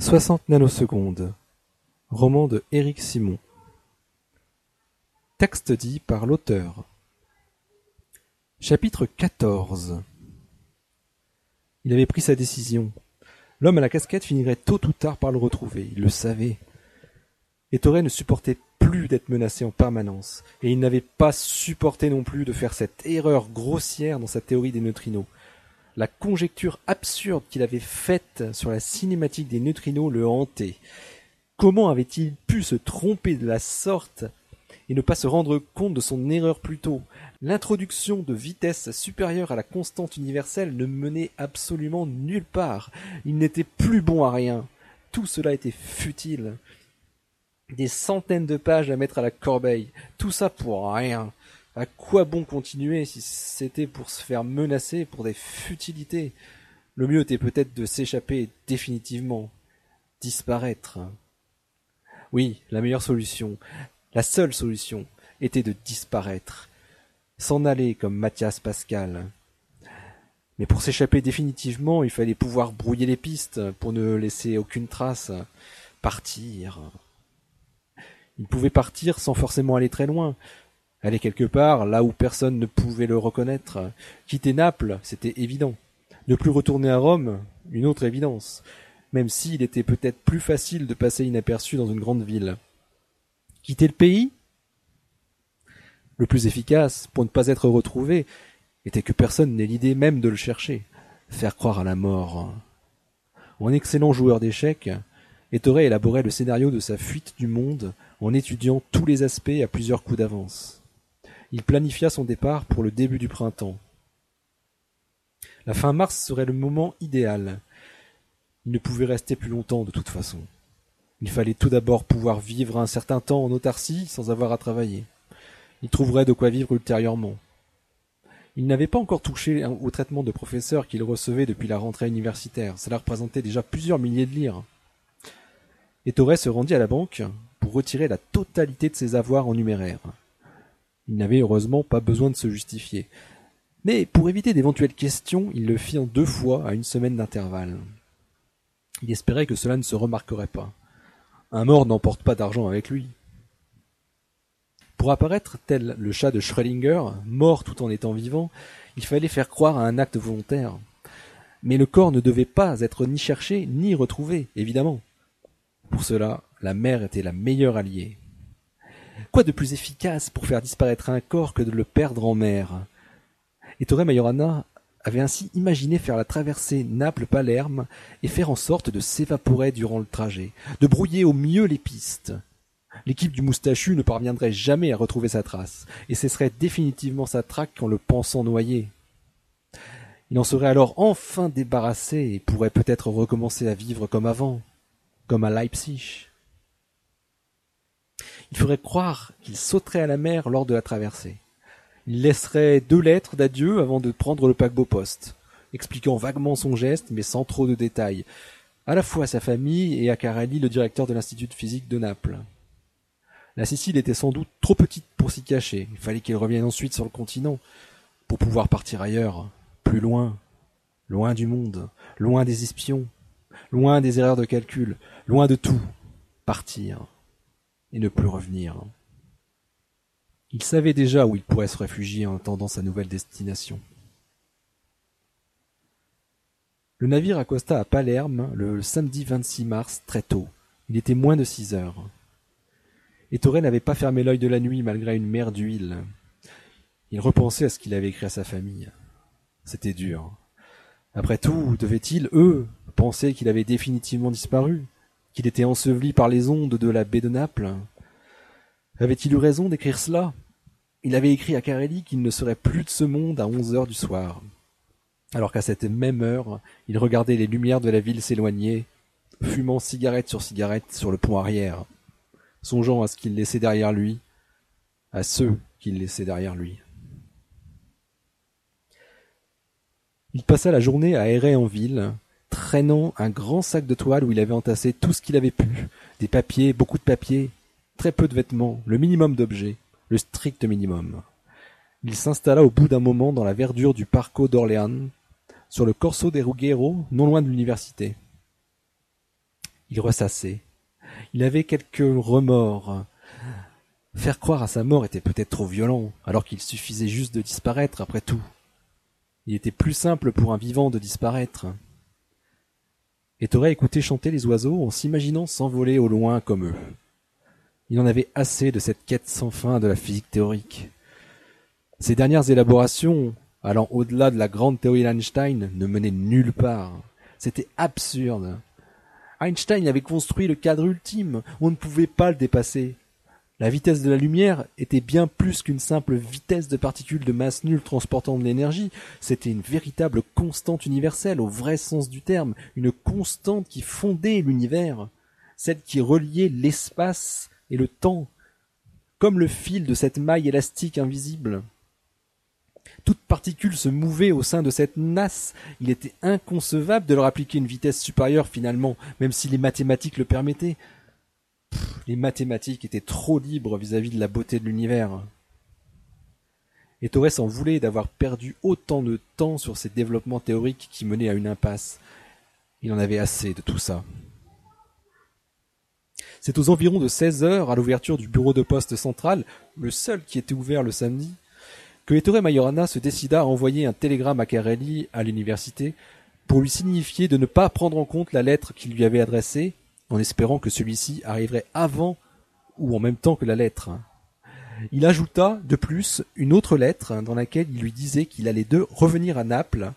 Soixante nanosecondes. Roman de Éric Simon. Texte dit par l'auteur. Chapitre quatorze. Il avait pris sa décision. L'homme à la casquette finirait tôt ou tard par le retrouver, il le savait. Ettore ne supportait plus d'être menacé en permanence, et il n'avait pas supporté non plus de faire cette erreur grossière dans sa théorie des neutrinos. La conjecture absurde qu'il avait faite sur la cinématique des neutrinos le hantait. Comment avait-il pu se tromper de la sorte et ne pas se rendre compte de son erreur plus tôt? L'introduction de vitesse supérieure à la constante universelle ne menait absolument nulle part. Il n'était plus bon à rien. Tout cela était futile. Des centaines de pages à mettre à la corbeille. Tout ça pour rien. À quoi bon continuer si c'était pour se faire menacer pour des futilités? Le mieux était peut-être de s'échapper définitivement. Disparaître. Oui, la meilleure solution, la seule solution, était de disparaître. S'en aller comme Mathias Pascal. Mais pour s'échapper définitivement, il fallait pouvoir brouiller les pistes pour ne laisser aucune trace. Partir. Il pouvait partir sans forcément aller très loin. Aller quelque part, là où personne ne pouvait le reconnaître. Quitter Naples, c'était évident. Ne plus retourner à Rome, une autre évidence. Même s'il était peut-être plus facile de passer inaperçu dans une grande ville. Quitter le pays? Le plus efficace, pour ne pas être retrouvé, était que personne n'ait l'idée même de le chercher. Faire croire à la mort. En excellent joueur d'échecs, Ettore élaborait le scénario de sa fuite du monde en étudiant tous les aspects à plusieurs coups d'avance. Il planifia son départ pour le début du printemps. La fin mars serait le moment idéal. Il ne pouvait rester plus longtemps de toute façon. Il fallait tout d'abord pouvoir vivre un certain temps en autarcie sans avoir à travailler. Il trouverait de quoi vivre ultérieurement. Il n'avait pas encore touché au traitement de professeur qu'il recevait depuis la rentrée universitaire. Cela représentait déjà plusieurs milliers de lire. Ettore se rendit à la banque pour retirer la totalité de ses avoirs en numéraire. Il n'avait heureusement pas besoin de se justifier. Mais pour éviter d'éventuelles questions, il le fit en deux fois à une semaine d'intervalle. Il espérait que cela ne se remarquerait pas. Un mort n'emporte pas d'argent avec lui. Pour apparaître tel le chat de Schrödinger, mort tout en étant vivant, il fallait faire croire à un acte volontaire. Mais le corps ne devait pas être ni cherché ni retrouvé, évidemment. Pour cela, la mer était la meilleure alliée. De plus efficace pour faire disparaître un corps que de le perdre en mer? Ettore Majorana avait ainsi imaginé faire la traversée Naples-Palerme et faire en sorte de s'évaporer durant le trajet, de brouiller au mieux les pistes. L'équipe du moustachu ne parviendrait jamais à retrouver sa trace, et cesserait définitivement sa traque en le pensant noyé. Il en serait alors enfin débarrassé et pourrait peut-être recommencer à vivre comme avant, comme à Leipzig. Il ferait croire qu'il sauterait à la mer lors de la traversée. Il laisserait deux lettres d'adieu avant de prendre le paquebot poste, expliquant vaguement son geste mais sans trop de détails, à la fois à sa famille et à Carelli, le directeur de l'Institut de physique de Naples. La Sicile était sans doute trop petite pour s'y cacher. Il fallait qu'il revienne ensuite sur le continent pour pouvoir partir ailleurs, plus loin, loin du monde, loin des espions, loin des erreurs de calcul, loin de tout, partir et ne plus revenir. Il savait déjà où il pourrait se réfugier en attendant sa nouvelle destination. Le navire accosta à Palerme le samedi 26 mars très tôt. Il était moins de six heures. Ettore n'avait pas fermé l'œil de la nuit malgré une mer d'huile. Il repensait à ce qu'il avait écrit à sa famille. C'était dur. Après tout, devaient-ils, eux, penser qu'il avait définitivement disparu, qu'il était enseveli par les ondes de la baie de Naples. Avait-il eu raison d'écrire cela? Il avait écrit à Carelli qu'il ne serait plus de ce monde à onze heures du soir, alors qu'à cette même heure, il regardait les lumières de la ville s'éloigner, fumant cigarette sur cigarette sur le pont arrière, songeant à ce qu'il laissait derrière lui, à ceux qu'il laissait derrière lui. Il passa la journée à errer en ville, traînant un grand sac de toile où il avait entassé tout ce qu'il avait pu, des papiers, beaucoup de papiers, très peu de vêtements, le minimum d'objets, le strict minimum. Il s'installa au bout d'un moment dans la verdure du Parco d'Orléans, sur le Corso des Ruggiero, non loin de l'université. Il ressassait. Il avait quelques remords. Faire croire à sa mort était peut-être trop violent, alors qu'il suffisait juste de disparaître après tout. Il était plus simple pour un vivant de disparaître. Et t'aurais écouté chanter les oiseaux en s'imaginant s'envoler au loin comme eux. Il en avait assez de cette quête sans fin de la physique théorique. Ces dernières élaborations, allant au-delà de la grande théorie d'Einstein, ne menaient nulle part. C'était absurde. Einstein avait construit le cadre ultime, on ne pouvait pas le dépasser. La vitesse de la lumière était bien plus qu'une simple vitesse de particules de masse nulle transportant de l'énergie, c'était une véritable constante universelle au vrai sens du terme, une constante qui fondait l'univers, celle qui reliait l'espace et le temps, comme le fil de cette maille élastique invisible. Toute particule se mouvait au sein de cette nasse. Il était inconcevable de leur appliquer une vitesse supérieure finalement, même si les mathématiques le permettaient les mathématiques étaient trop libres vis-à-vis de la beauté de l'univers. Et Torres s'en voulait d'avoir perdu autant de temps sur ces développements théoriques qui menaient à une impasse. Il en avait assez de tout ça. C'est aux environs de 16 heures, à l'ouverture du bureau de poste central, le seul qui était ouvert le samedi, que Ettore Majorana se décida à envoyer un télégramme à Carelli à l'université pour lui signifier de ne pas prendre en compte la lettre qu'il lui avait adressée en espérant que celui-ci arriverait avant ou en même temps que la lettre. Il ajouta de plus une autre lettre dans laquelle il lui disait qu'il allait de revenir à Naples,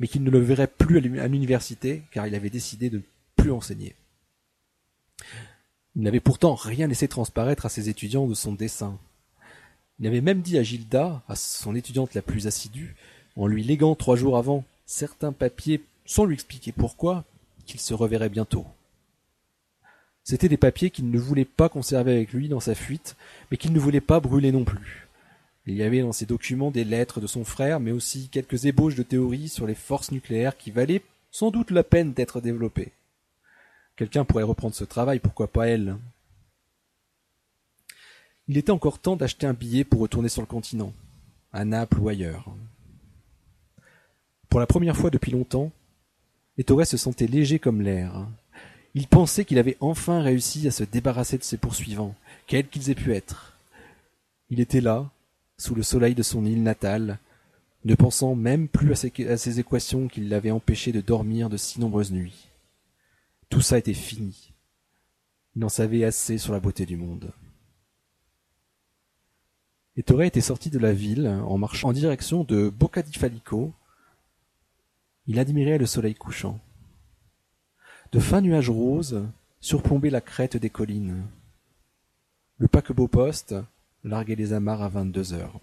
mais qu'il ne le verrait plus à l'université car il avait décidé de ne plus enseigner. Il n'avait pourtant rien laissé transparaître à ses étudiants de son dessein. Il avait même dit à Gilda, à son étudiante la plus assidue, en lui léguant trois jours avant certains papiers sans lui expliquer pourquoi, qu'il se reverrait bientôt. C'étaient des papiers qu'il ne voulait pas conserver avec lui dans sa fuite, mais qu'il ne voulait pas brûler non plus. Il y avait dans ces documents des lettres de son frère, mais aussi quelques ébauches de théories sur les forces nucléaires qui valaient sans doute la peine d'être développées. Quelqu'un pourrait reprendre ce travail, pourquoi pas elle? Il était encore temps d'acheter un billet pour retourner sur le continent, à Naples ou ailleurs. Pour la première fois depuis longtemps, Ettore se sentait léger comme l'air. Il pensait qu'il avait enfin réussi à se débarrasser de ses poursuivants, quels qu'ils aient pu être. Il était là, sous le soleil de son île natale, ne pensant même plus à ces, équations qui l'avaient empêché de dormir de si nombreuses nuits. Tout ça était fini. Il en savait assez sur la beauté du monde. Ettore était sorti de la ville en marchant en direction de Bocca di Falico. Il admirait le soleil couchant. De fins nuages roses surplombaient la crête des collines. Le paquebot poste larguait les amarres à vingt-deux heures.